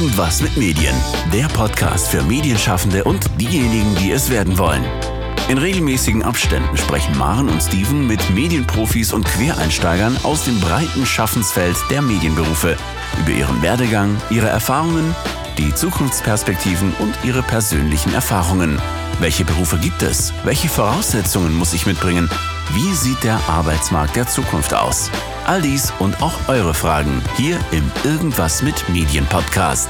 Irgendwas mit Medien. Der Podcast für Medienschaffende und diejenigen, die es werden wollen. In regelmäßigen Abständen sprechen Maren und Steven mit Medienprofis und Quereinsteigern aus dem breiten Schaffensfeld der Medienberufe über ihren Werdegang, ihre Erfahrungen, die Zukunftsperspektiven und ihre persönlichen Erfahrungen. Welche Berufe gibt es? Welche Voraussetzungen muss ich mitbringen? Wie sieht der Arbeitsmarkt der Zukunft aus? All dies und auch eure Fragen hier im Irgendwas mit Medien Podcast.